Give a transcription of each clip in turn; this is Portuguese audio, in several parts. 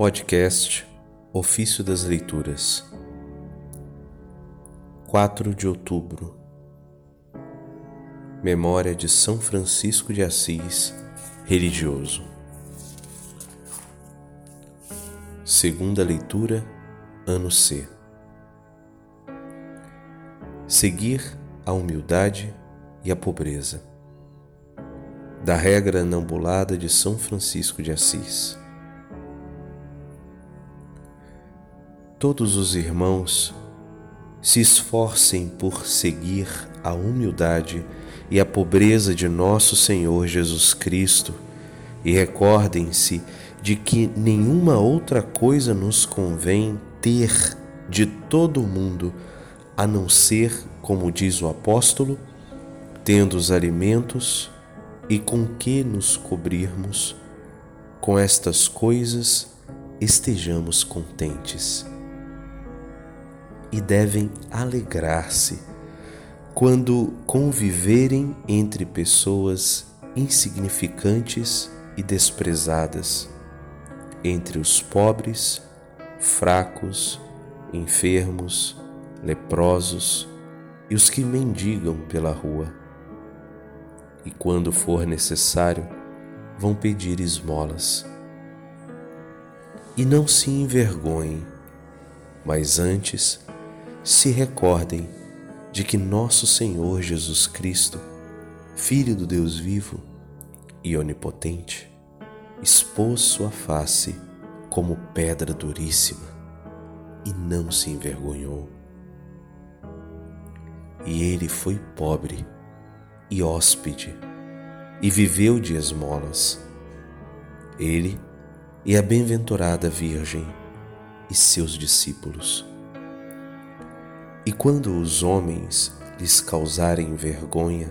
Podcast Ofício das Leituras 4 de outubro Memória de São Francisco de Assis, religioso. Segunda leitura, ano C. Seguir a humildade e a pobreza. Da regra nambulada de São Francisco de Assis. Todos os irmãos se esforcem por seguir a humildade e a pobreza de nosso Senhor Jesus Cristo e recordem-se de que nenhuma outra coisa nos convém ter de todo o mundo a não ser, como diz o apóstolo, tendo os alimentos e com que nos cobrirmos, com estas coisas estejamos contentes. E devem alegrar-se quando conviverem entre pessoas insignificantes e desprezadas, entre os pobres, fracos, enfermos, leprosos e os que mendigam pela rua. E quando for necessário, vão pedir esmolas. E não se envergonhem, mas antes se recordem de que nosso Senhor Jesus Cristo, Filho do Deus vivo e onipotente, expôs sua face como pedra duríssima e não se envergonhou. E ele foi pobre e hóspede e viveu de esmolas. Ele e a bem-aventurada Virgem e seus discípulos. E quando os homens lhes causarem vergonha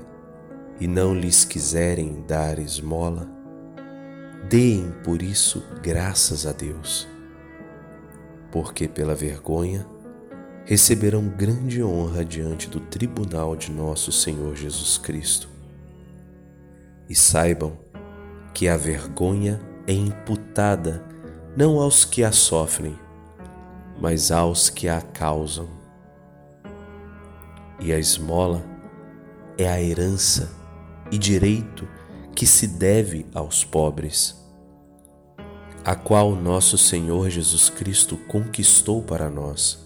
e não lhes quiserem dar esmola, deem por isso graças a Deus, porque pela vergonha receberão grande honra diante do tribunal de nosso Senhor Jesus Cristo. E saibam que a vergonha é imputada não aos que a sofrem, mas aos que a causam e a esmola é a herança e direito que se deve aos pobres, a qual nosso Senhor Jesus Cristo conquistou para nós.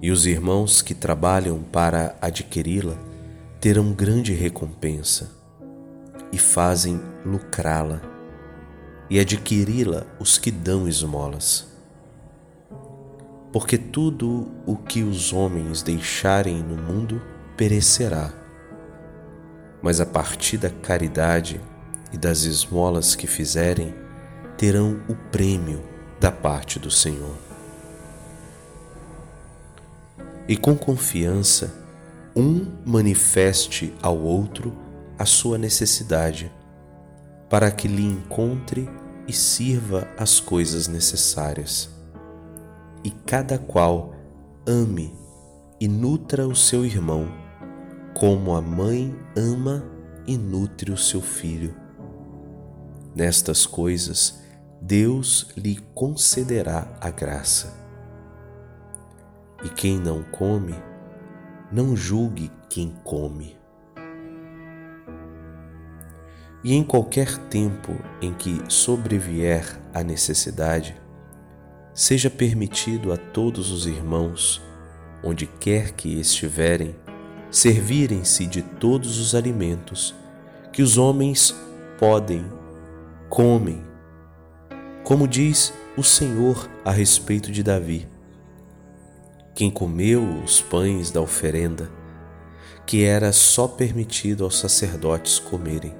E os irmãos que trabalham para adquiri-la terão grande recompensa e fazem lucrá-la e adquiri-la os que dão esmolas porque tudo o que os homens deixarem no mundo perecerá. Mas a partir da caridade e das esmolas que fizerem, terão o prêmio da parte do Senhor. E com confiança, um manifeste ao outro a sua necessidade, para que lhe encontre e sirva as coisas necessárias e cada qual ame e nutra o seu irmão, como a mãe ama e nutre o seu filho. Nestas coisas, Deus lhe concederá a graça. E quem não come, não julgue quem come. E em qualquer tempo em que sobrevier a necessidade, seja permitido a todos os irmãos, onde quer que estiverem, servirem-se de todos os alimentos que os homens podem, comem, como diz o Senhor a respeito de Davi. Quem comeu os pães da oferenda, que era só permitido aos sacerdotes comerem.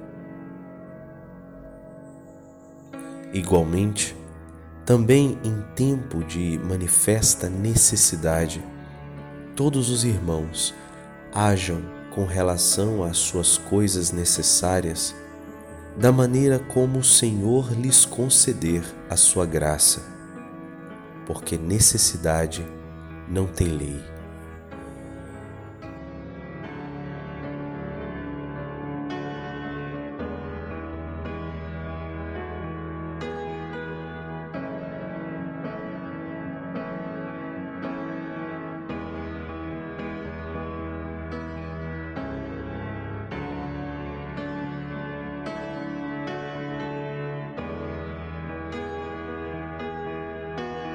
Igualmente, também em tempo de manifesta necessidade, todos os irmãos hajam com relação às suas coisas necessárias, da maneira como o Senhor lhes conceder a sua graça, porque necessidade não tem lei.